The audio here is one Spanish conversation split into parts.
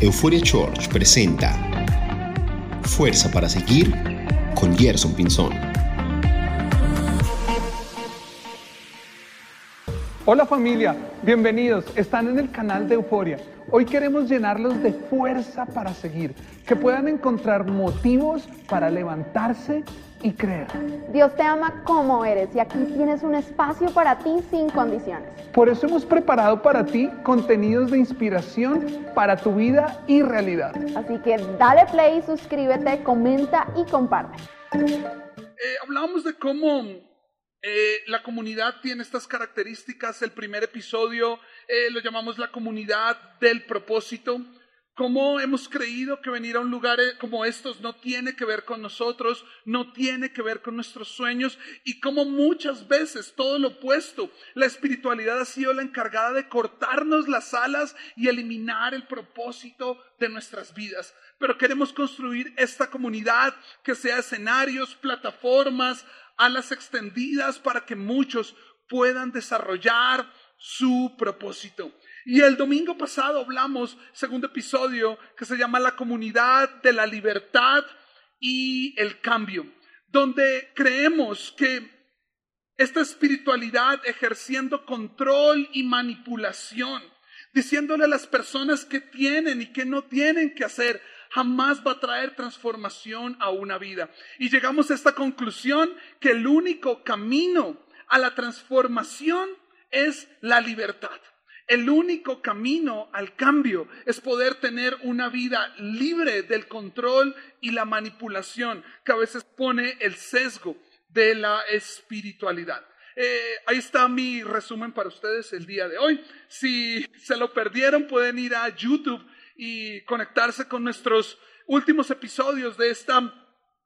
Euphoria Church presenta Fuerza para Seguir con Gerson Pinzón. Hola familia, bienvenidos. Están en el canal de Euforia. Hoy queremos llenarlos de fuerza para seguir, que puedan encontrar motivos para levantarse y creer. Dios te ama como eres y aquí tienes un espacio para ti sin condiciones. Por eso hemos preparado para ti contenidos de inspiración para tu vida y realidad. Así que dale play, suscríbete, comenta y comparte. Eh, hablábamos de cómo eh, la comunidad tiene estas características. El primer episodio eh, lo llamamos la comunidad del propósito cómo hemos creído que venir a un lugar como estos no tiene que ver con nosotros, no tiene que ver con nuestros sueños y cómo muchas veces todo lo opuesto, la espiritualidad ha sido la encargada de cortarnos las alas y eliminar el propósito de nuestras vidas. Pero queremos construir esta comunidad que sea escenarios, plataformas, alas extendidas para que muchos puedan desarrollar su propósito. Y el domingo pasado hablamos, segundo episodio, que se llama La comunidad de la libertad y el cambio, donde creemos que esta espiritualidad ejerciendo control y manipulación, diciéndole a las personas que tienen y que no tienen que hacer, jamás va a traer transformación a una vida. Y llegamos a esta conclusión que el único camino a la transformación es la libertad. El único camino al cambio es poder tener una vida libre del control y la manipulación que a veces pone el sesgo de la espiritualidad. Eh, ahí está mi resumen para ustedes el día de hoy. Si se lo perdieron, pueden ir a YouTube y conectarse con nuestros últimos episodios de esta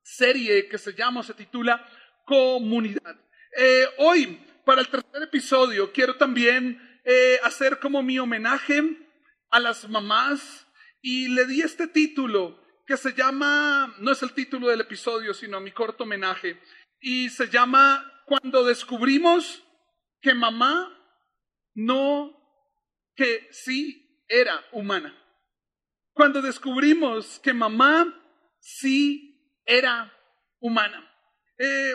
serie que se llama, se titula Comunidad. Eh, hoy, para el tercer episodio, quiero también eh, hacer como mi homenaje a las mamás y le di este título que se llama, no es el título del episodio, sino mi corto homenaje, y se llama Cuando descubrimos que mamá no, que sí era humana. Cuando descubrimos que mamá sí era humana. Eh,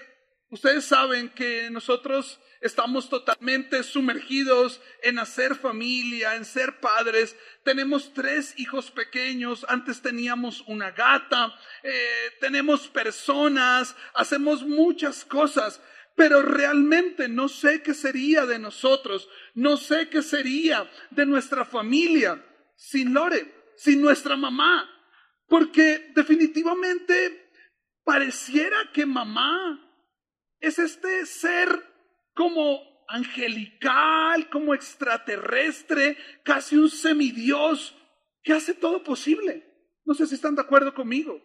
ustedes saben que nosotros estamos totalmente sumergidos en hacer familia, en ser padres. Tenemos tres hijos pequeños, antes teníamos una gata, eh, tenemos personas, hacemos muchas cosas, pero realmente no sé qué sería de nosotros, no sé qué sería de nuestra familia sin Lore, sin nuestra mamá, porque definitivamente pareciera que mamá es este ser como angelical, como extraterrestre, casi un semidios que hace todo posible. No sé si están de acuerdo conmigo.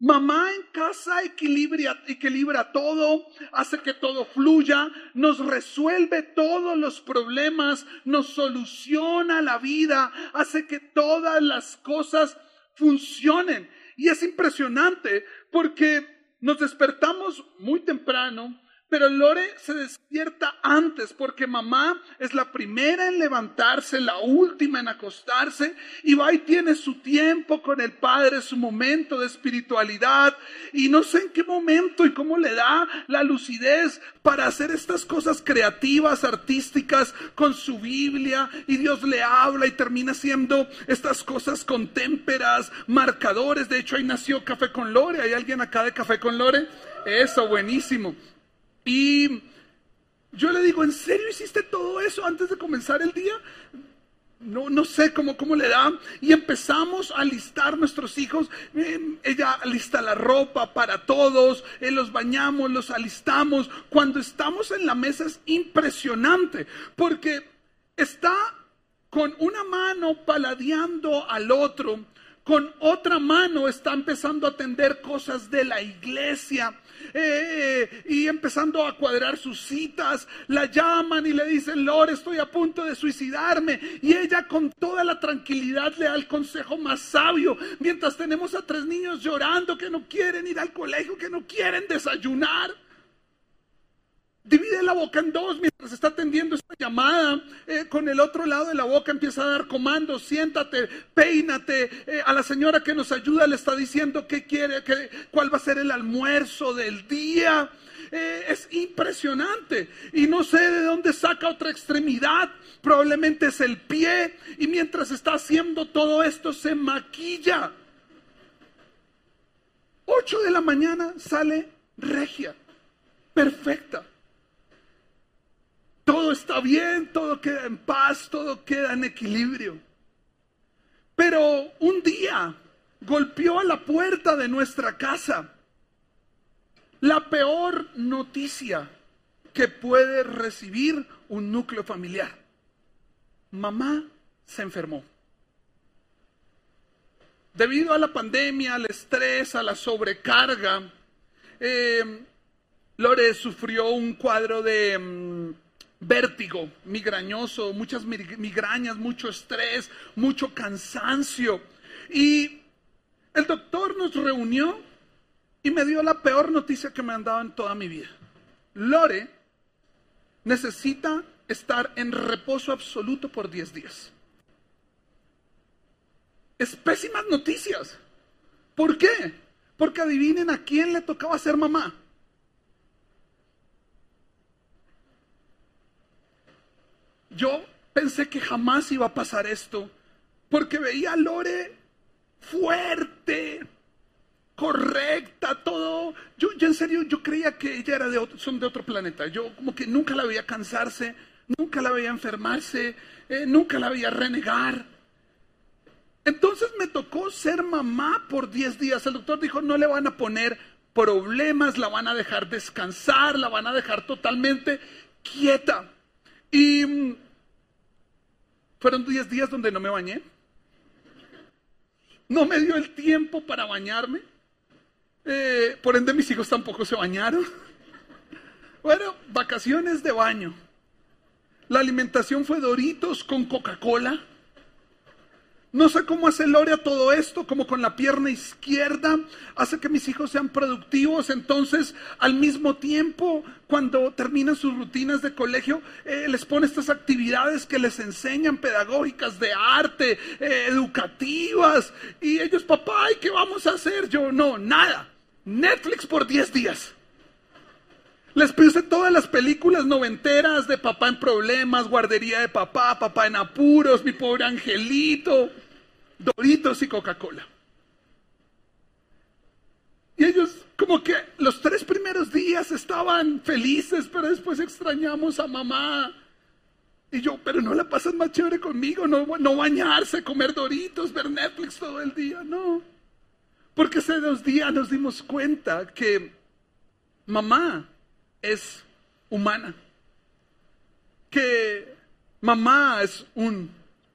Mamá en casa equilibra, equilibra todo, hace que todo fluya, nos resuelve todos los problemas, nos soluciona la vida, hace que todas las cosas funcionen. Y es impresionante porque nos despertamos muy temprano, pero Lore se despierta antes porque mamá es la primera en levantarse, la última en acostarse y va y tiene su tiempo con el Padre, su momento de espiritualidad y no sé en qué momento y cómo le da la lucidez para hacer estas cosas creativas, artísticas con su Biblia y Dios le habla y termina haciendo estas cosas con témperas, marcadores. De hecho, ahí nació Café con Lore. ¿Hay alguien acá de Café con Lore? Eso, buenísimo. Y yo le digo, ¿en serio hiciste todo eso antes de comenzar el día? No, no sé cómo, cómo le da. Y empezamos a alistar nuestros hijos. Eh, ella alista la ropa para todos. Eh, los bañamos, los alistamos. Cuando estamos en la mesa es impresionante. Porque está con una mano paladeando al otro. Con otra mano está empezando a atender cosas de la iglesia. Eh, y empezando a cuadrar sus citas, la llaman y le dicen, Lore, estoy a punto de suicidarme. Y ella con toda la tranquilidad le da el consejo más sabio, mientras tenemos a tres niños llorando que no quieren ir al colegio, que no quieren desayunar. Divide la boca en dos mientras está atendiendo esta llamada. Eh, con el otro lado de la boca empieza a dar comandos, siéntate, peínate. Eh, a la señora que nos ayuda le está diciendo qué quiere, qué, cuál va a ser el almuerzo del día. Eh, es impresionante. Y no sé de dónde saca otra extremidad. Probablemente es el pie. Y mientras está haciendo todo esto se maquilla. 8 de la mañana sale regia, perfecta. Todo está bien, todo queda en paz, todo queda en equilibrio. Pero un día golpeó a la puerta de nuestra casa la peor noticia que puede recibir un núcleo familiar. Mamá se enfermó. Debido a la pandemia, al estrés, a la sobrecarga, eh, Lore sufrió un cuadro de mm, vértigo migrañoso, muchas migrañas, mucho estrés, mucho cansancio. Y el doctor nos reunió y me dio la peor noticia que me han dado en toda mi vida. Lore necesita estar en reposo absoluto por 10 días. Es pésimas noticias. ¿Por qué? Porque adivinen a quién le tocaba ser mamá. Yo pensé que jamás iba a pasar esto, porque veía a Lore fuerte, correcta, todo. Yo, en serio, yo creía que ella era de otro, son de otro planeta. Yo como que nunca la veía cansarse, nunca la veía enfermarse, eh, nunca la veía renegar. Entonces me tocó ser mamá por 10 días. El doctor dijo, no le van a poner problemas, la van a dejar descansar, la van a dejar totalmente quieta. Y mm, fueron 10 días donde no me bañé. No me dio el tiempo para bañarme. Eh, por ende mis hijos tampoco se bañaron. Bueno, vacaciones de baño. La alimentación fue Doritos con Coca-Cola. No sé cómo hace Loria todo esto, como con la pierna izquierda, hace que mis hijos sean productivos. Entonces, al mismo tiempo, cuando terminan sus rutinas de colegio, eh, les pone estas actividades que les enseñan pedagógicas de arte, eh, educativas. Y ellos, papá, ¿y qué vamos a hacer? Yo, no, nada. Netflix por 10 días. Les puse todas las películas noventeras de papá en problemas, guardería de papá, papá en apuros, mi pobre angelito. Doritos y Coca-Cola. Y ellos como que los tres primeros días estaban felices, pero después extrañamos a mamá. Y yo, pero no la pasan más chévere conmigo, no, bañarse, comer Doritos, ver Netflix todo el día, no. Porque hace dos días nos dimos cuenta que mamá es humana. Que mamá es un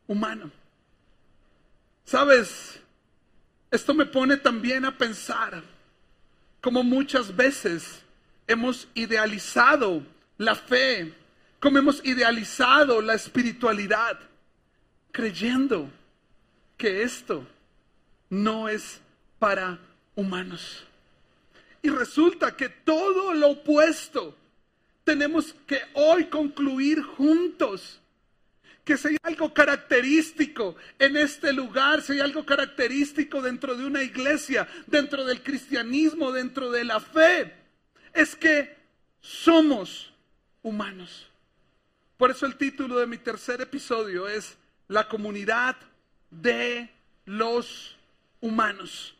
humano. Sabes, esto me pone también a pensar como muchas veces hemos idealizado la fe, como hemos idealizado la espiritualidad, creyendo que esto no es para humanos. Y resulta que todo lo opuesto tenemos que hoy concluir juntos que si hay algo característico en este lugar, si hay algo característico dentro de una iglesia, dentro del cristianismo, dentro de la fe, es que somos humanos. Por eso el título de mi tercer episodio es La comunidad de los humanos.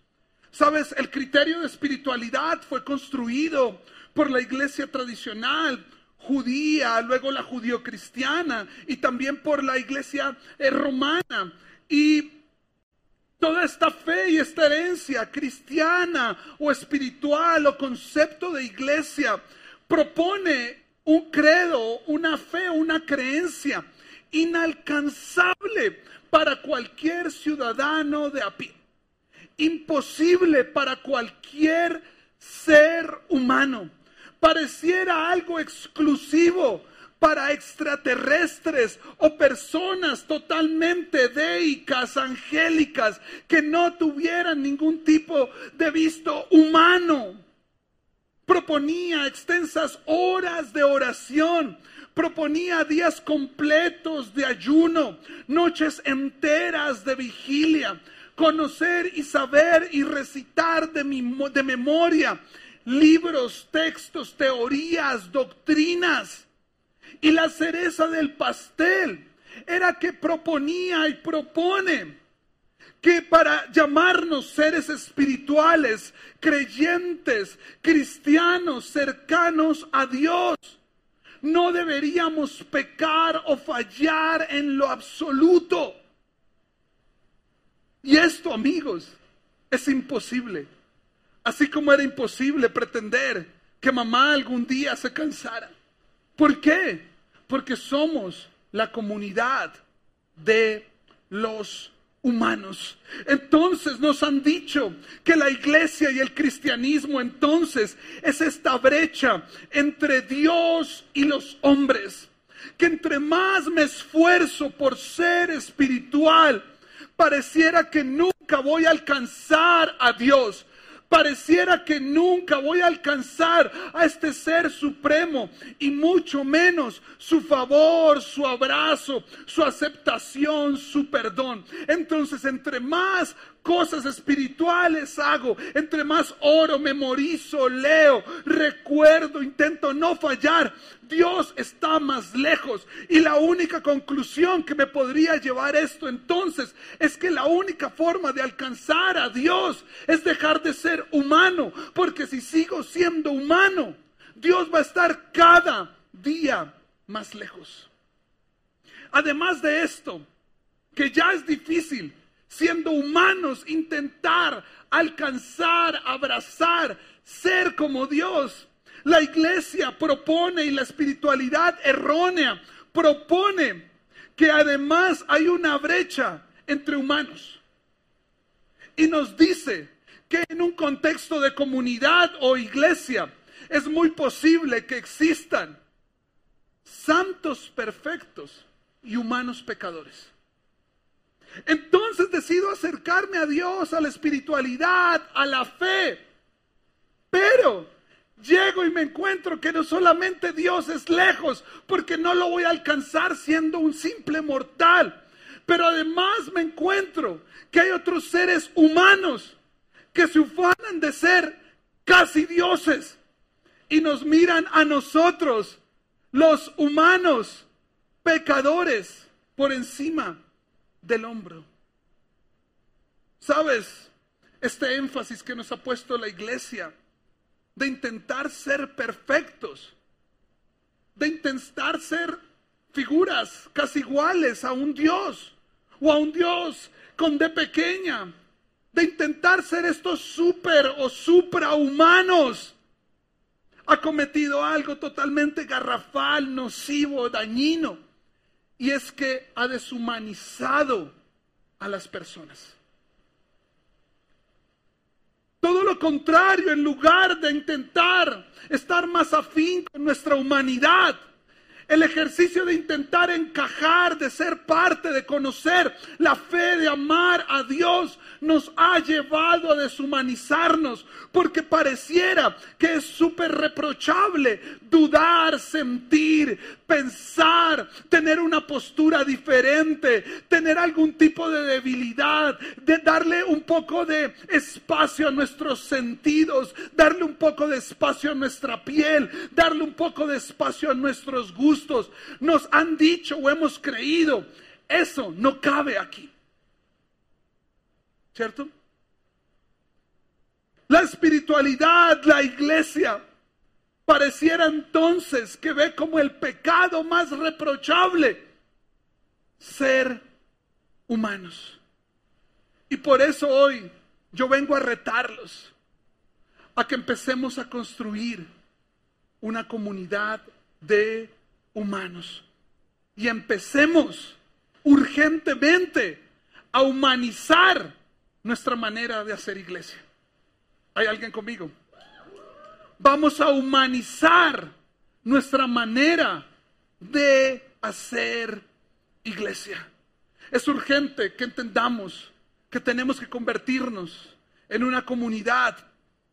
Sabes, el criterio de espiritualidad fue construido por la iglesia tradicional, judía, luego la judío-cristiana y también por la iglesia eh, romana. Y toda esta fe y esta herencia cristiana o espiritual o concepto de iglesia propone un credo, una fe, una creencia inalcanzable para cualquier ciudadano de a imposible para cualquier ser humano pareciera algo exclusivo para extraterrestres o personas totalmente deicas, angélicas, que no tuvieran ningún tipo de visto humano. proponía extensas horas de oración, proponía días completos de ayuno, noches enteras de vigilia, conocer y saber y recitar de, de memoria libros, textos, teorías, doctrinas. Y la cereza del pastel era que proponía y propone que para llamarnos seres espirituales, creyentes, cristianos, cercanos a Dios, no deberíamos pecar o fallar en lo absoluto. Y esto, amigos, es imposible. Así como era imposible pretender que mamá algún día se cansara. ¿Por qué? Porque somos la comunidad de los humanos. Entonces nos han dicho que la iglesia y el cristianismo entonces es esta brecha entre Dios y los hombres. Que entre más me esfuerzo por ser espiritual, pareciera que nunca voy a alcanzar a Dios. Pareciera que nunca voy a alcanzar a este ser supremo y mucho menos su favor, su abrazo, su aceptación, su perdón. Entonces, entre más cosas espirituales hago, entre más oro, memorizo, leo, recuerdo, intento no fallar, Dios está más lejos. Y la única conclusión que me podría llevar esto entonces es que la única forma de alcanzar a Dios es dejar de ser humano, porque si sigo siendo humano, Dios va a estar cada día más lejos. Además de esto, que ya es difícil siendo humanos, intentar alcanzar, abrazar, ser como Dios. La iglesia propone y la espiritualidad errónea propone que además hay una brecha entre humanos. Y nos dice que en un contexto de comunidad o iglesia es muy posible que existan santos perfectos y humanos pecadores. Entonces decido acercarme a Dios, a la espiritualidad, a la fe. Pero llego y me encuentro que no solamente Dios es lejos, porque no lo voy a alcanzar siendo un simple mortal. Pero además me encuentro que hay otros seres humanos que se ufanan de ser casi dioses y nos miran a nosotros, los humanos, pecadores, por encima del hombro. ¿Sabes? Este énfasis que nos ha puesto la iglesia de intentar ser perfectos, de intentar ser figuras casi iguales a un Dios o a un Dios con de pequeña, de intentar ser estos super o suprahumanos, ha cometido algo totalmente garrafal, nocivo, dañino y es que ha deshumanizado a las personas. Todo lo contrario, en lugar de intentar estar más afín con nuestra humanidad, el ejercicio de intentar encajar, de ser parte, de conocer la fe, de amar a Dios, nos ha llevado a deshumanizarnos, porque pareciera que es súper reprochable dudar, sentir, pensar, tener una postura diferente, tener algún tipo de debilidad, de darle un poco de espacio a nuestros sentidos, darle un poco de espacio a nuestra piel, darle un poco de espacio a nuestros gustos. Nos han dicho o hemos creído, eso no cabe aquí. ¿Cierto? La espiritualidad, la iglesia, pareciera entonces que ve como el pecado más reprochable ser humanos. Y por eso hoy yo vengo a retarlos a que empecemos a construir una comunidad de humanos y empecemos urgentemente a humanizar nuestra manera de hacer iglesia. ¿Hay alguien conmigo? Vamos a humanizar nuestra manera de hacer iglesia. Es urgente que entendamos que tenemos que convertirnos en una comunidad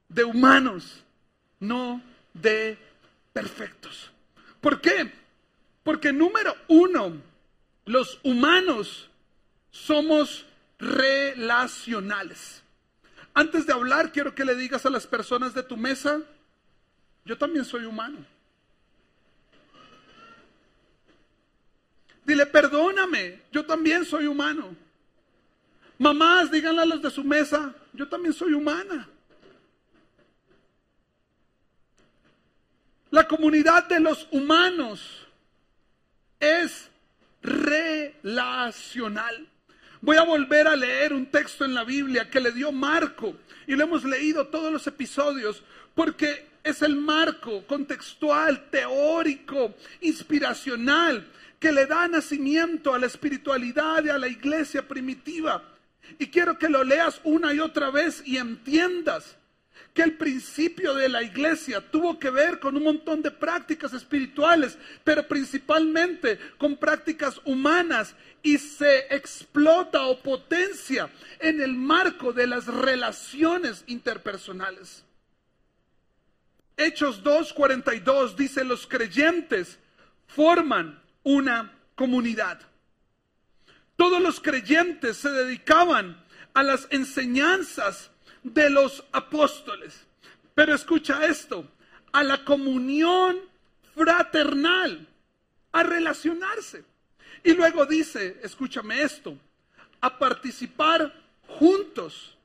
de humanos, no de perfectos. ¿Por qué? Porque número uno, los humanos somos relacionales. Antes de hablar, quiero que le digas a las personas de tu mesa, yo también soy humano. Dile, perdóname, yo también soy humano. Mamás, díganle a los de su mesa, yo también soy humana. La comunidad de los humanos es relacional. Voy a volver a leer un texto en la Biblia que le dio Marco y lo hemos leído todos los episodios porque es el marco contextual, teórico, inspiracional que le da nacimiento a la espiritualidad y a la iglesia primitiva. Y quiero que lo leas una y otra vez y entiendas que el principio de la iglesia tuvo que ver con un montón de prácticas espirituales, pero principalmente con prácticas humanas y se explota o potencia en el marco de las relaciones interpersonales. Hechos 2.42 dice los creyentes forman una comunidad. Todos los creyentes se dedicaban a las enseñanzas de los apóstoles. Pero escucha esto, a la comunión fraternal, a relacionarse. Y luego dice, escúchame esto, a participar juntos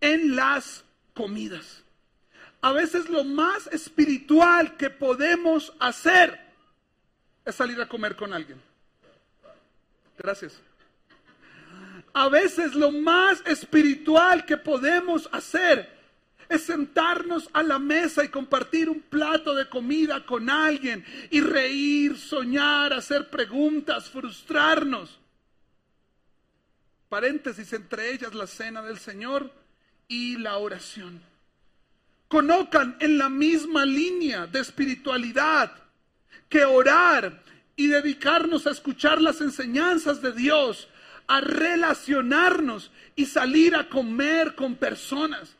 en las comidas. A veces lo más espiritual que podemos hacer es salir a comer con alguien. Gracias. A veces lo más espiritual que podemos hacer es sentarnos a la mesa y compartir un plato de comida con alguien y reír, soñar, hacer preguntas, frustrarnos. Paréntesis entre ellas la cena del Señor y la oración. Conozcan en la misma línea de espiritualidad que orar y dedicarnos a escuchar las enseñanzas de Dios, a relacionarnos y salir a comer con personas.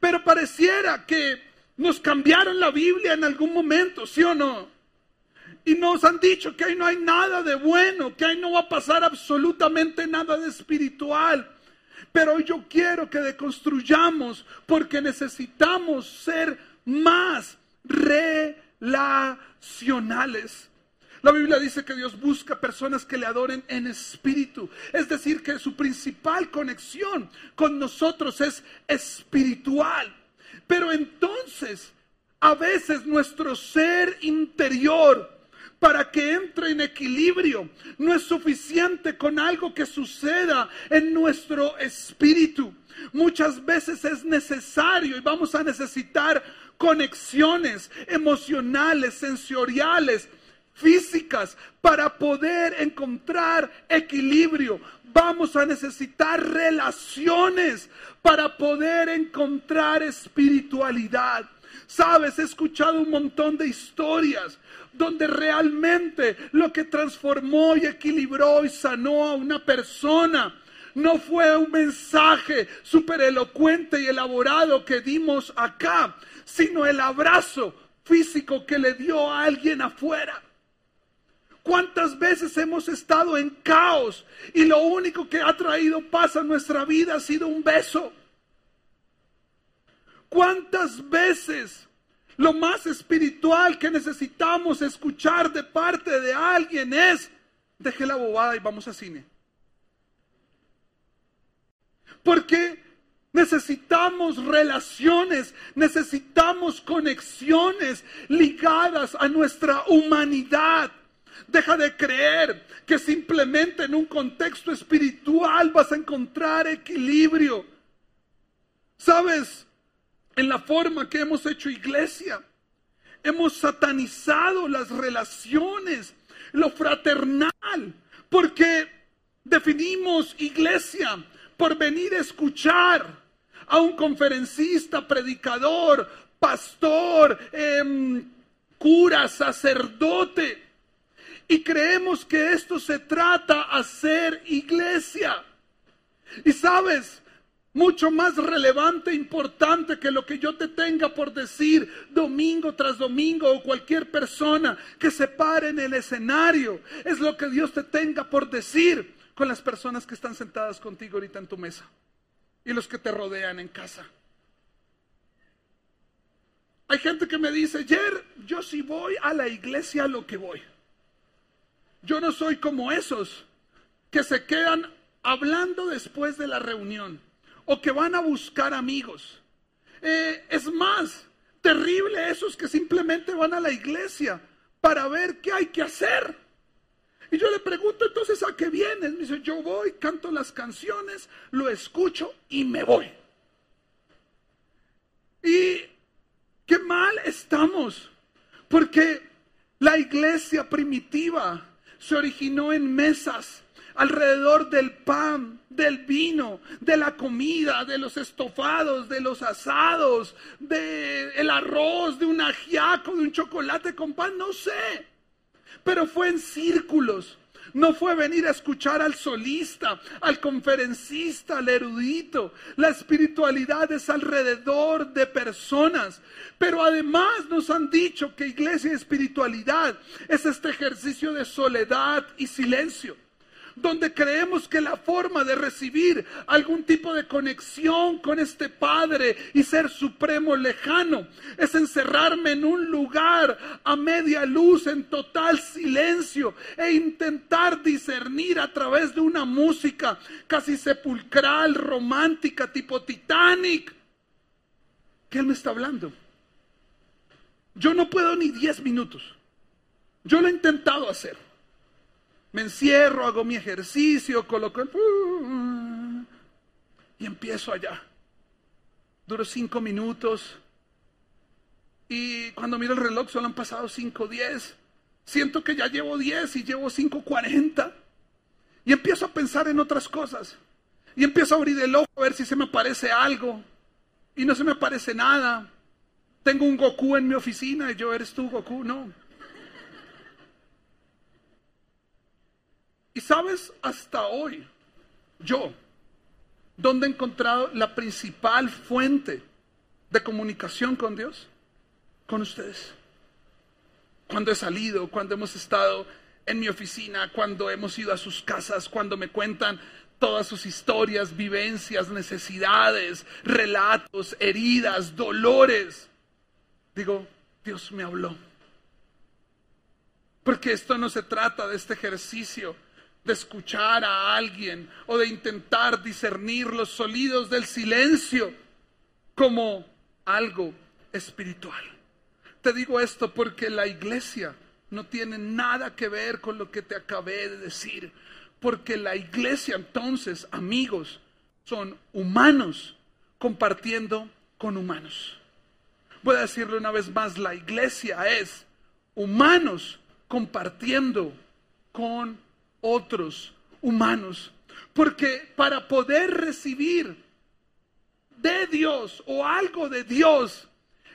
Pero pareciera que nos cambiaron la Biblia en algún momento, ¿sí o no? Y nos han dicho que ahí no hay nada de bueno, que ahí no va a pasar absolutamente nada de espiritual. Pero yo quiero que deconstruyamos porque necesitamos ser más relacionales. La Biblia dice que Dios busca personas que le adoren en espíritu. Es decir, que su principal conexión con nosotros es espiritual. Pero entonces, a veces nuestro ser interior para que entre en equilibrio. No es suficiente con algo que suceda en nuestro espíritu. Muchas veces es necesario y vamos a necesitar conexiones emocionales, sensoriales, físicas para poder encontrar equilibrio. Vamos a necesitar relaciones para poder encontrar espiritualidad. Sabes, he escuchado un montón de historias donde realmente lo que transformó y equilibró y sanó a una persona no fue un mensaje súper elocuente y elaborado que dimos acá, sino el abrazo físico que le dio a alguien afuera. ¿Cuántas veces hemos estado en caos y lo único que ha traído paz a nuestra vida ha sido un beso? ¿Cuántas veces lo más espiritual que necesitamos escuchar de parte de alguien es, deje la bobada y vamos a cine? Porque necesitamos relaciones, necesitamos conexiones ligadas a nuestra humanidad. Deja de creer que simplemente en un contexto espiritual vas a encontrar equilibrio. ¿Sabes? En la forma que hemos hecho iglesia, hemos satanizado las relaciones, lo fraternal, porque definimos iglesia por venir a escuchar a un conferencista, predicador, pastor, em, cura, sacerdote. Y creemos que esto se trata a ser iglesia. Y sabes, mucho más relevante, importante que lo que yo te tenga por decir domingo tras domingo o cualquier persona que se pare en el escenario. Es lo que Dios te tenga por decir con las personas que están sentadas contigo ahorita en tu mesa y los que te rodean en casa. Hay gente que me dice, Jer, yo sí voy a la iglesia a lo que voy. Yo no soy como esos que se quedan hablando después de la reunión o que van a buscar amigos. Eh, es más, terrible esos que simplemente van a la iglesia para ver qué hay que hacer. Y yo le pregunto entonces a qué vienes. Me dice, yo voy, canto las canciones, lo escucho y me voy. Y qué mal estamos, porque la iglesia primitiva se originó en mesas alrededor del pan, del vino, de la comida, de los estofados, de los asados, del el arroz, de un ajiaco, de un chocolate con pan, no sé. Pero fue en círculos. No fue venir a escuchar al solista, al conferencista, al erudito. La espiritualidad es alrededor de personas. Pero además nos han dicho que iglesia y espiritualidad es este ejercicio de soledad y silencio donde creemos que la forma de recibir algún tipo de conexión con este Padre y ser supremo lejano es encerrarme en un lugar a media luz, en total silencio, e intentar discernir a través de una música casi sepulcral, romántica, tipo Titanic, que Él me está hablando. Yo no puedo ni 10 minutos. Yo lo he intentado hacer. Me encierro, hago mi ejercicio, coloco el... Y empiezo allá. Duro cinco minutos. Y cuando miro el reloj solo han pasado cinco diez. Siento que ya llevo diez y llevo cinco cuarenta. Y empiezo a pensar en otras cosas. Y empiezo a abrir el ojo a ver si se me aparece algo. Y no se me aparece nada. Tengo un Goku en mi oficina y yo, ¿eres tú Goku? No. Y sabes, hasta hoy, yo, ¿dónde he encontrado la principal fuente de comunicación con Dios? Con ustedes. Cuando he salido, cuando hemos estado en mi oficina, cuando hemos ido a sus casas, cuando me cuentan todas sus historias, vivencias, necesidades, relatos, heridas, dolores. Digo, Dios me habló. Porque esto no se trata de este ejercicio de escuchar a alguien o de intentar discernir los sonidos del silencio como algo espiritual. Te digo esto porque la iglesia no tiene nada que ver con lo que te acabé de decir, porque la iglesia entonces, amigos, son humanos compartiendo con humanos. Voy a decirle una vez más, la iglesia es humanos compartiendo con otros humanos. Porque para poder recibir de Dios o algo de Dios,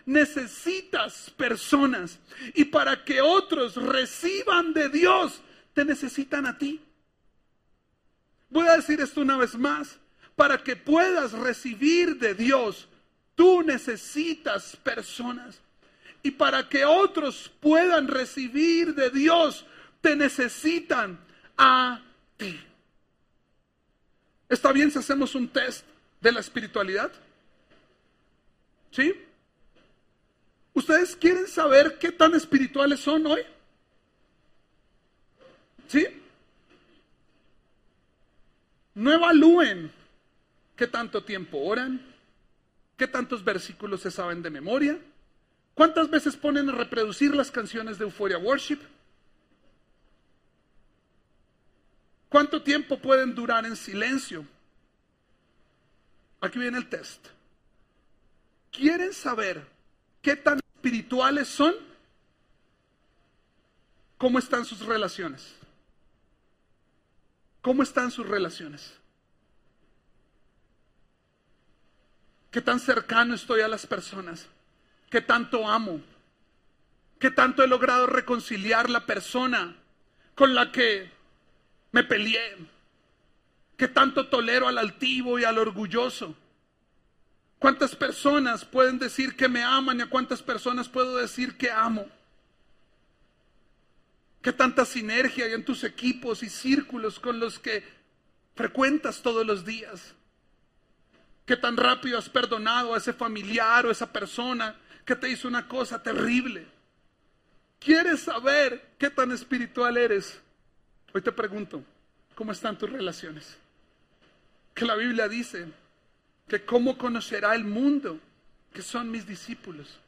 necesitas personas. Y para que otros reciban de Dios, te necesitan a ti. Voy a decir esto una vez más. Para que puedas recibir de Dios, tú necesitas personas. Y para que otros puedan recibir de Dios, te necesitan a ti. ¿Está bien si hacemos un test de la espiritualidad? ¿Sí? ¿Ustedes quieren saber qué tan espirituales son hoy? ¿Sí? No evalúen qué tanto tiempo oran, qué tantos versículos se saben de memoria, cuántas veces ponen a reproducir las canciones de Euphoria Worship. ¿Cuánto tiempo pueden durar en silencio? Aquí viene el test. ¿Quieren saber qué tan espirituales son? ¿Cómo están sus relaciones? ¿Cómo están sus relaciones? ¿Qué tan cercano estoy a las personas? ¿Qué tanto amo? ¿Qué tanto he logrado reconciliar la persona con la que me peleé, que tanto tolero al altivo y al orgulloso. ¿Cuántas personas pueden decir que me aman y a cuántas personas puedo decir que amo? ¿Qué tanta sinergia hay en tus equipos y círculos con los que frecuentas todos los días? ¿Qué tan rápido has perdonado a ese familiar o esa persona que te hizo una cosa terrible? ¿Quieres saber qué tan espiritual eres? Hoy te pregunto, ¿cómo están tus relaciones? Que la Biblia dice que cómo conocerá el mundo que son mis discípulos.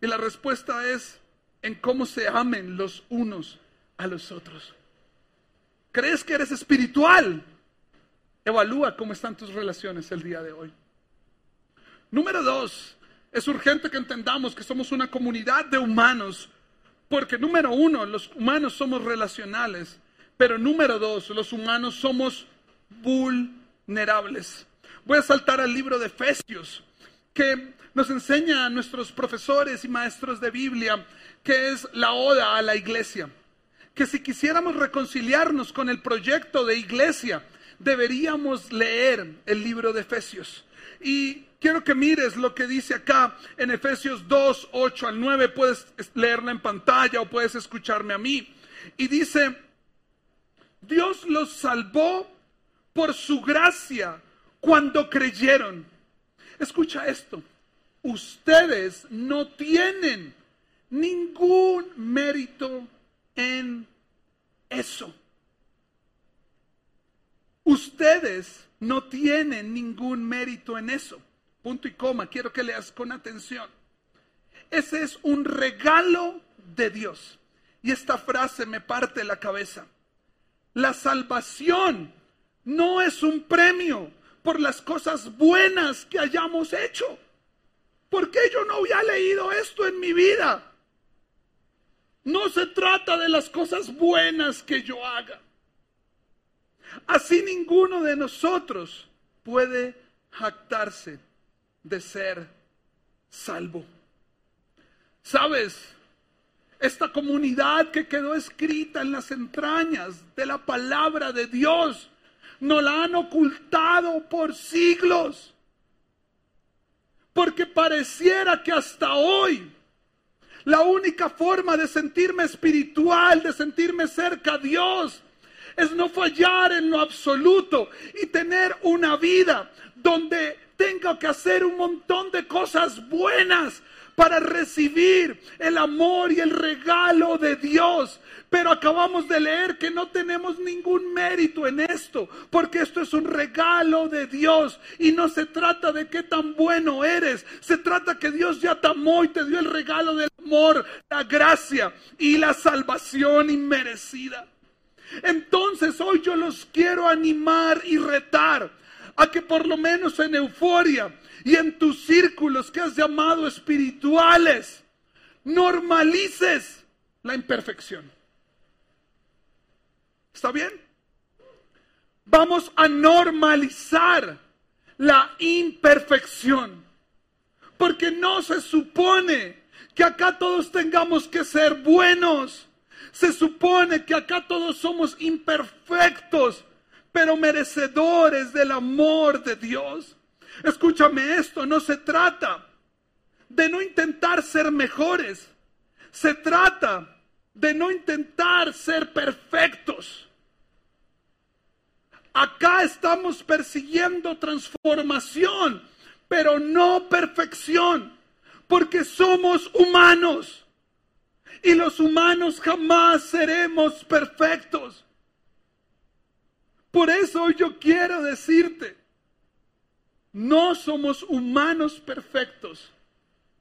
Y la respuesta es en cómo se amen los unos a los otros. ¿Crees que eres espiritual? Evalúa cómo están tus relaciones el día de hoy. Número dos, es urgente que entendamos que somos una comunidad de humanos, porque número uno, los humanos somos relacionales, pero número dos, los humanos somos vulnerables. Voy a saltar al libro de Efesios, que nos enseña a nuestros profesores y maestros de Biblia que es la oda a la iglesia. Que si quisiéramos reconciliarnos con el proyecto de iglesia, deberíamos leer el libro de Efesios. Y quiero que mires lo que dice acá en Efesios 2, 8 al 9. Puedes leerla en pantalla o puedes escucharme a mí. Y dice, Dios los salvó por su gracia cuando creyeron. Escucha esto. Ustedes no tienen ningún mérito en eso. Ustedes no tienen ningún mérito en eso. Punto y coma, quiero que leas con atención. Ese es un regalo de Dios. Y esta frase me parte la cabeza. La salvación no es un premio por las cosas buenas que hayamos hecho. ¿Por qué yo no había leído esto en mi vida? No se trata de las cosas buenas que yo haga. Así ninguno de nosotros puede jactarse de ser salvo. ¿Sabes? Esta comunidad que quedó escrita en las entrañas de la palabra de Dios, nos la han ocultado por siglos. Porque pareciera que hasta hoy la única forma de sentirme espiritual, de sentirme cerca a Dios, es no fallar en lo absoluto y tener una vida donde tenga que hacer un montón de cosas buenas para recibir el amor y el regalo de Dios. Pero acabamos de leer que no tenemos ningún mérito en esto, porque esto es un regalo de Dios y no se trata de qué tan bueno eres, se trata que Dios ya te amó y te dio el regalo del amor, la gracia y la salvación inmerecida. Entonces hoy yo los quiero animar y retar a que por lo menos en euforia y en tus círculos que has llamado espirituales, normalices la imperfección. ¿Está bien? Vamos a normalizar la imperfección. Porque no se supone que acá todos tengamos que ser buenos. Se supone que acá todos somos imperfectos, pero merecedores del amor de Dios. Escúchame esto, no se trata de no intentar ser mejores. Se trata de no intentar ser perfectos. Acá estamos persiguiendo transformación, pero no perfección, porque somos humanos. Y los humanos jamás seremos perfectos. Por eso yo quiero decirte, no somos humanos perfectos,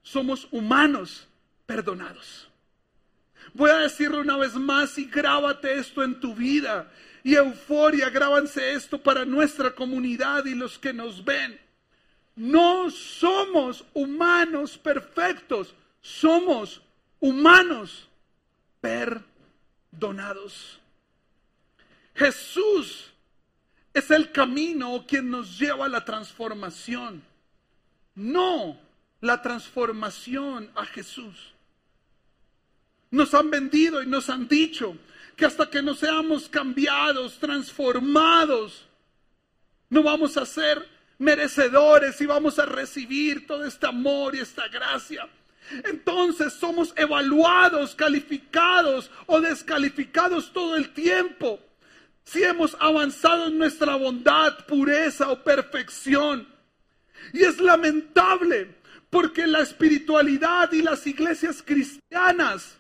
somos humanos perdonados. Voy a decirlo una vez más y grábate esto en tu vida. Y euforia, grábanse esto para nuestra comunidad y los que nos ven. No somos humanos perfectos, somos humanos perdonados. Jesús es el camino quien nos lleva a la transformación. No la transformación a Jesús. Nos han vendido y nos han dicho que hasta que no seamos cambiados, transformados, no vamos a ser merecedores y vamos a recibir todo este amor y esta gracia. Entonces somos evaluados, calificados o descalificados todo el tiempo. Si hemos avanzado en nuestra bondad, pureza o perfección. Y es lamentable porque la espiritualidad y las iglesias cristianas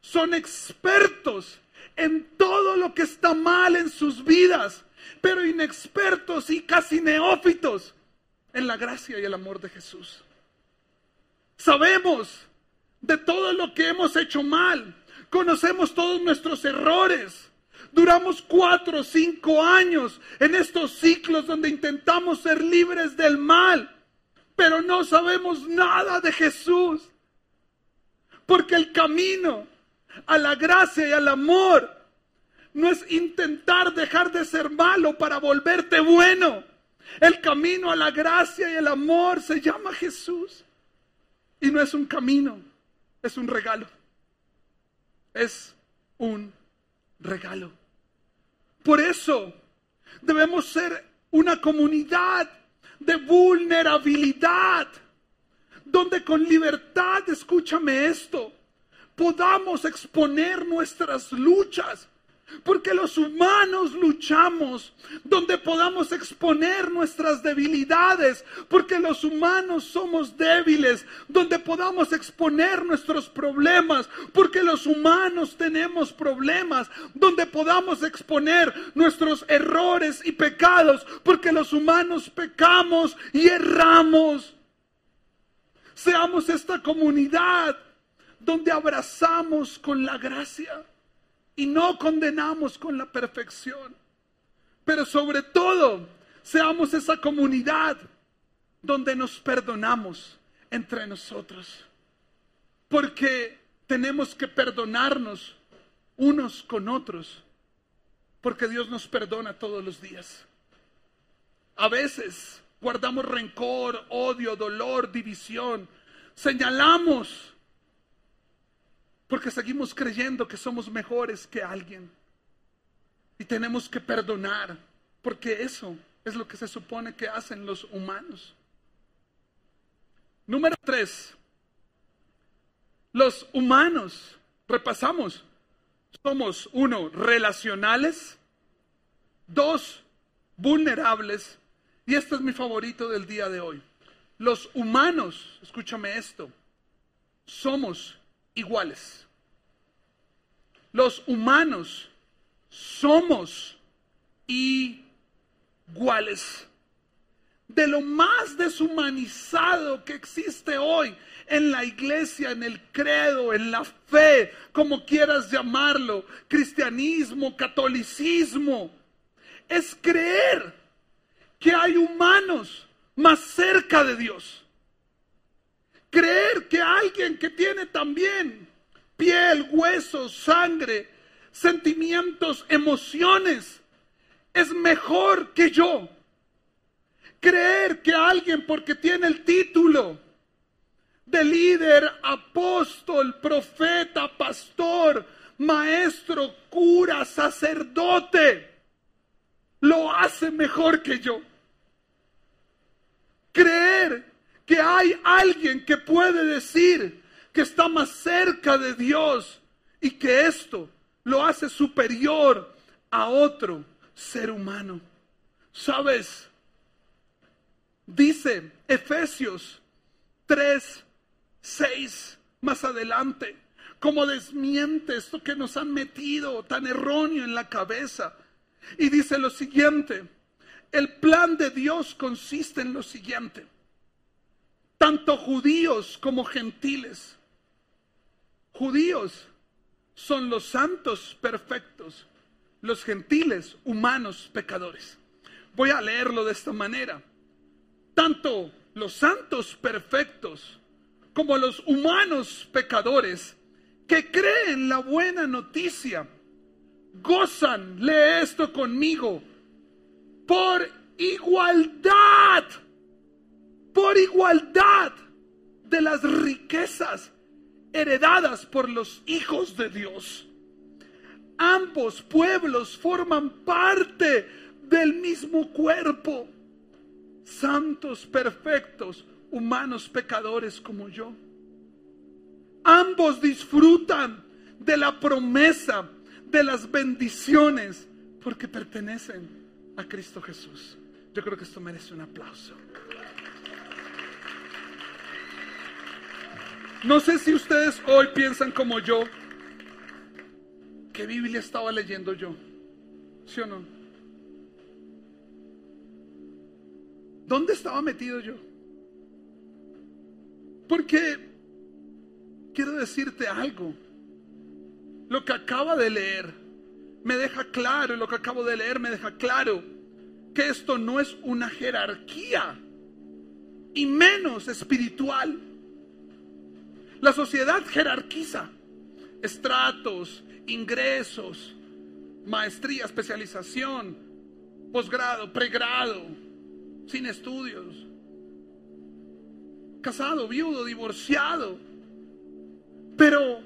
son expertos en todo lo que está mal en sus vidas, pero inexpertos y casi neófitos en la gracia y el amor de Jesús. Sabemos de todo lo que hemos hecho mal, conocemos todos nuestros errores. Duramos cuatro o cinco años en estos ciclos donde intentamos ser libres del mal, pero no sabemos nada de Jesús. Porque el camino a la gracia y al amor no es intentar dejar de ser malo para volverte bueno. El camino a la gracia y el amor se llama Jesús. Y no es un camino, es un regalo. Es un regalo. Por eso debemos ser una comunidad de vulnerabilidad, donde con libertad, escúchame esto, podamos exponer nuestras luchas. Porque los humanos luchamos donde podamos exponer nuestras debilidades. Porque los humanos somos débiles donde podamos exponer nuestros problemas. Porque los humanos tenemos problemas donde podamos exponer nuestros errores y pecados. Porque los humanos pecamos y erramos. Seamos esta comunidad donde abrazamos con la gracia y no condenamos con la perfección. Pero sobre todo, seamos esa comunidad donde nos perdonamos entre nosotros. Porque tenemos que perdonarnos unos con otros. Porque Dios nos perdona todos los días. A veces guardamos rencor, odio, dolor, división. Señalamos porque seguimos creyendo que somos mejores que alguien. Y tenemos que perdonar, porque eso es lo que se supone que hacen los humanos. Número tres, los humanos, repasamos, somos uno, relacionales, dos, vulnerables, y este es mi favorito del día de hoy. Los humanos, escúchame esto, somos iguales. Los humanos somos iguales. De lo más deshumanizado que existe hoy en la iglesia, en el credo, en la fe, como quieras llamarlo, cristianismo, catolicismo, es creer que hay humanos más cerca de Dios Creer que alguien que tiene también piel, huesos, sangre, sentimientos, emociones, es mejor que yo. Creer que alguien porque tiene el título de líder, apóstol, profeta, pastor, maestro, cura, sacerdote, lo hace mejor que yo. Creer que hay alguien que puede decir que está más cerca de Dios y que esto lo hace superior a otro ser humano. ¿Sabes? Dice Efesios 3, 6 más adelante, como desmiente esto que nos han metido tan erróneo en la cabeza. Y dice lo siguiente, el plan de Dios consiste en lo siguiente tanto judíos como gentiles. Judíos son los santos perfectos, los gentiles humanos pecadores. Voy a leerlo de esta manera. Tanto los santos perfectos como los humanos pecadores que creen la buena noticia, gozan, lee esto conmigo, por igualdad por igualdad de las riquezas heredadas por los hijos de Dios. Ambos pueblos forman parte del mismo cuerpo. santos, perfectos, humanos pecadores como yo. Ambos disfrutan de la promesa, de las bendiciones, porque pertenecen a Cristo Jesús. Yo creo que esto merece un aplauso. No sé si ustedes hoy piensan como yo, ¿qué Biblia estaba leyendo yo? ¿Sí o no? ¿Dónde estaba metido yo? Porque quiero decirte algo. Lo que acaba de leer me deja claro, lo que acabo de leer me deja claro que esto no es una jerarquía y menos espiritual. La sociedad jerarquiza estratos, ingresos, maestría, especialización, posgrado, pregrado, sin estudios, casado, viudo, divorciado. Pero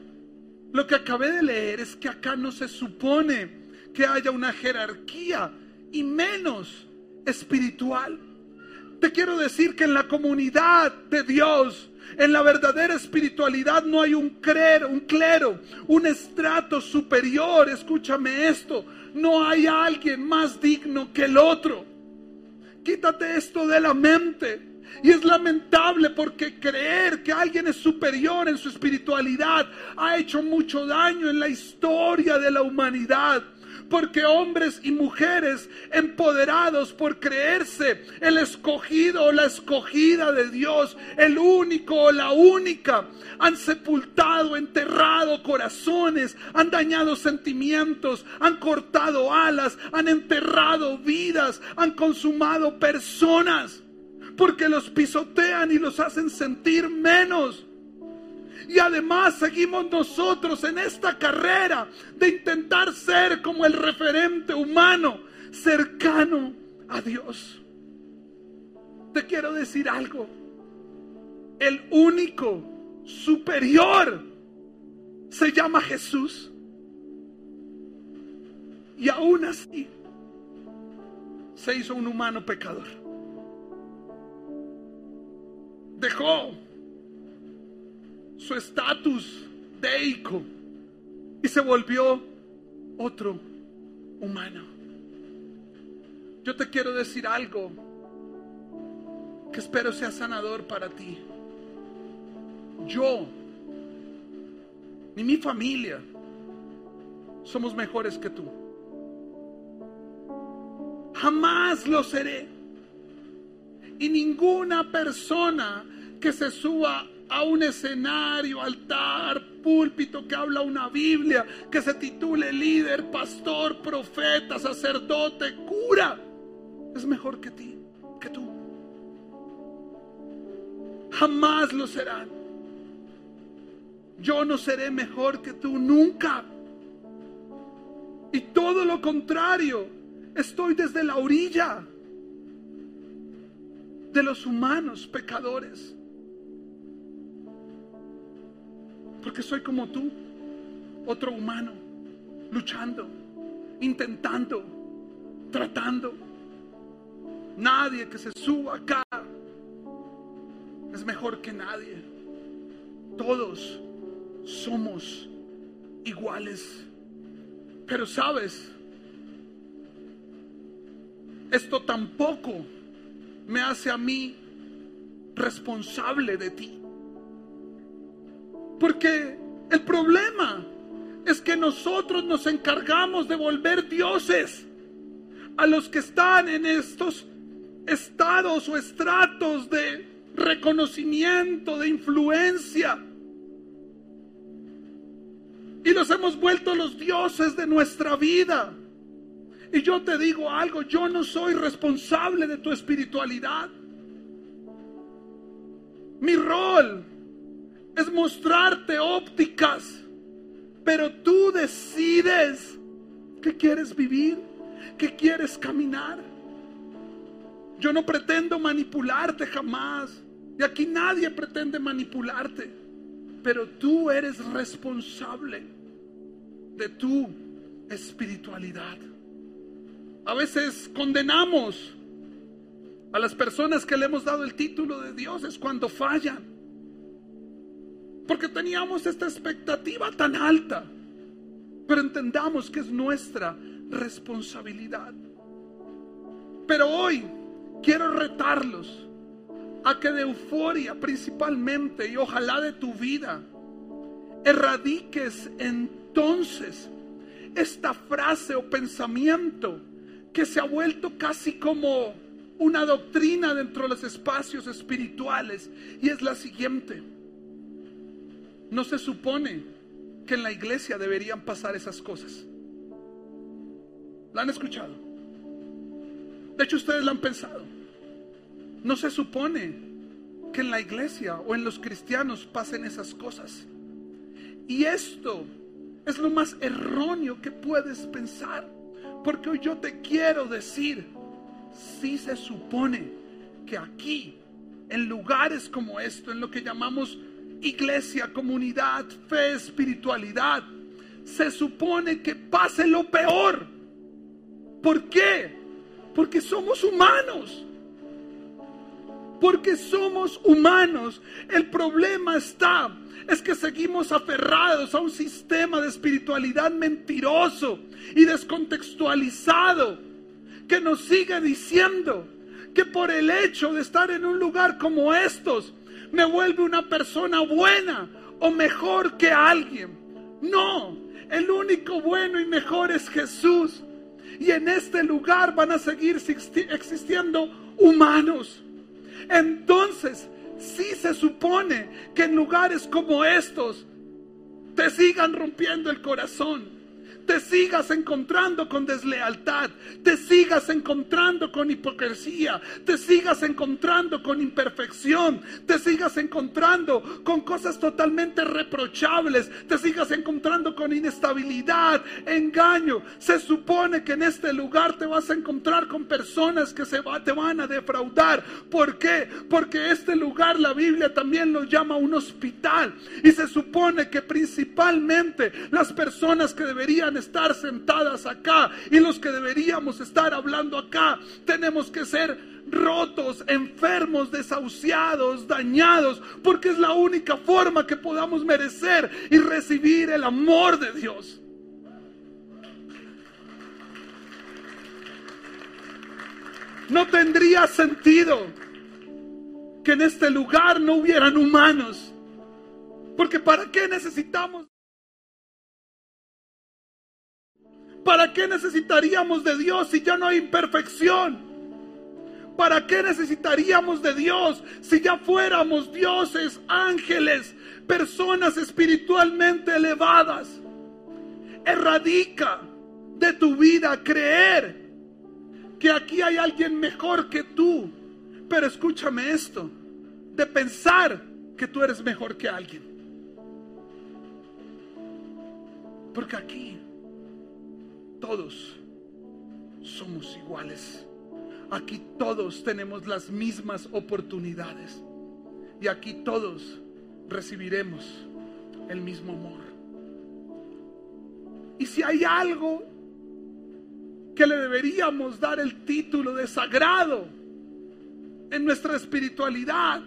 lo que acabé de leer es que acá no se supone que haya una jerarquía y menos espiritual. Te quiero decir que en la comunidad de Dios, en la verdadera espiritualidad no hay un clero, un clero, un estrato superior. Escúchame esto, no hay alguien más digno que el otro. Quítate esto de la mente. Y es lamentable porque creer que alguien es superior en su espiritualidad ha hecho mucho daño en la historia de la humanidad. Porque hombres y mujeres empoderados por creerse el escogido o la escogida de Dios, el único o la única, han sepultado, enterrado corazones, han dañado sentimientos, han cortado alas, han enterrado vidas, han consumado personas porque los pisotean y los hacen sentir menos. Y además seguimos nosotros en esta carrera de intentar ser como el referente humano cercano a Dios. Te quiero decir algo. El único superior se llama Jesús. Y aún así se hizo un humano pecador dejó su estatus deico y se volvió otro humano. Yo te quiero decir algo que espero sea sanador para ti. Yo, ni mi familia, somos mejores que tú. Jamás lo seré. Y ninguna persona que se suba a un escenario, altar, púlpito, que habla una Biblia, que se titule líder, pastor, profeta, sacerdote, cura, es mejor que ti, que tú. Jamás lo serán. Yo no seré mejor que tú nunca. Y todo lo contrario, estoy desde la orilla de los humanos pecadores. Porque soy como tú, otro humano, luchando, intentando, tratando. Nadie que se suba acá es mejor que nadie. Todos somos iguales. Pero sabes, esto tampoco me hace a mí responsable de ti. Porque el problema es que nosotros nos encargamos de volver dioses a los que están en estos estados o estratos de reconocimiento, de influencia. Y los hemos vuelto los dioses de nuestra vida. Y yo te digo algo, yo no soy responsable de tu espiritualidad. Mi rol es mostrarte ópticas, pero tú decides que quieres vivir, que quieres caminar. Yo no pretendo manipularte jamás. Y aquí nadie pretende manipularte. Pero tú eres responsable de tu espiritualidad. A veces condenamos a las personas que le hemos dado el título de Dios es cuando fallan. Porque teníamos esta expectativa tan alta. Pero entendamos que es nuestra responsabilidad. Pero hoy quiero retarlos a que de euforia principalmente y ojalá de tu vida erradiques entonces esta frase o pensamiento que se ha vuelto casi como una doctrina dentro de los espacios espirituales y es la siguiente. No se supone que en la iglesia deberían pasar esas cosas. ¿La han escuchado? De hecho, ustedes la han pensado. No se supone que en la iglesia o en los cristianos pasen esas cosas. Y esto es lo más erróneo que puedes pensar. Porque hoy yo te quiero decir, si se supone que aquí, en lugares como esto, en lo que llamamos iglesia, comunidad, fe, espiritualidad, se supone que pase lo peor. ¿Por qué? Porque somos humanos porque somos humanos. El problema está, es que seguimos aferrados a un sistema de espiritualidad mentiroso y descontextualizado que nos sigue diciendo que por el hecho de estar en un lugar como estos me vuelve una persona buena o mejor que alguien. No, el único bueno y mejor es Jesús. Y en este lugar van a seguir existiendo humanos entonces sí se supone que en lugares como estos te sigan rompiendo el corazón te sigas encontrando con deslealtad, te sigas encontrando con hipocresía, te sigas encontrando con imperfección, te sigas encontrando con cosas totalmente reprochables, te sigas encontrando con inestabilidad, engaño. Se supone que en este lugar te vas a encontrar con personas que se te van a defraudar. ¿Por qué? Porque este lugar la Biblia también lo llama un hospital y se supone que principalmente las personas que deberían estar sentadas acá y los que deberíamos estar hablando acá. Tenemos que ser rotos, enfermos, desahuciados, dañados, porque es la única forma que podamos merecer y recibir el amor de Dios. No tendría sentido que en este lugar no hubieran humanos. Porque ¿para qué necesitamos ¿Para qué necesitaríamos de Dios si ya no hay imperfección? ¿Para qué necesitaríamos de Dios si ya fuéramos dioses, ángeles, personas espiritualmente elevadas? Erradica de tu vida creer que aquí hay alguien mejor que tú. Pero escúchame esto, de pensar que tú eres mejor que alguien. Porque aquí todos somos iguales. Aquí todos tenemos las mismas oportunidades. Y aquí todos recibiremos el mismo amor. Y si hay algo que le deberíamos dar el título de sagrado en nuestra espiritualidad,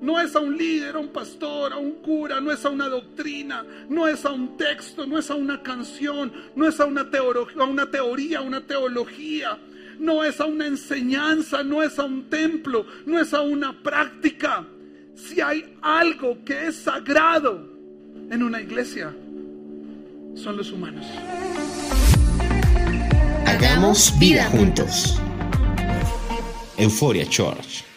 no es a un líder, a un pastor, a un cura, no es a una doctrina, no es a un texto, no es a una canción, no es a una, teología, a una teoría, una teología, no es a una enseñanza, no es a un templo, no es a una práctica. Si hay algo que es sagrado en una iglesia, son los humanos. Hagamos vida juntos. Euforia Church.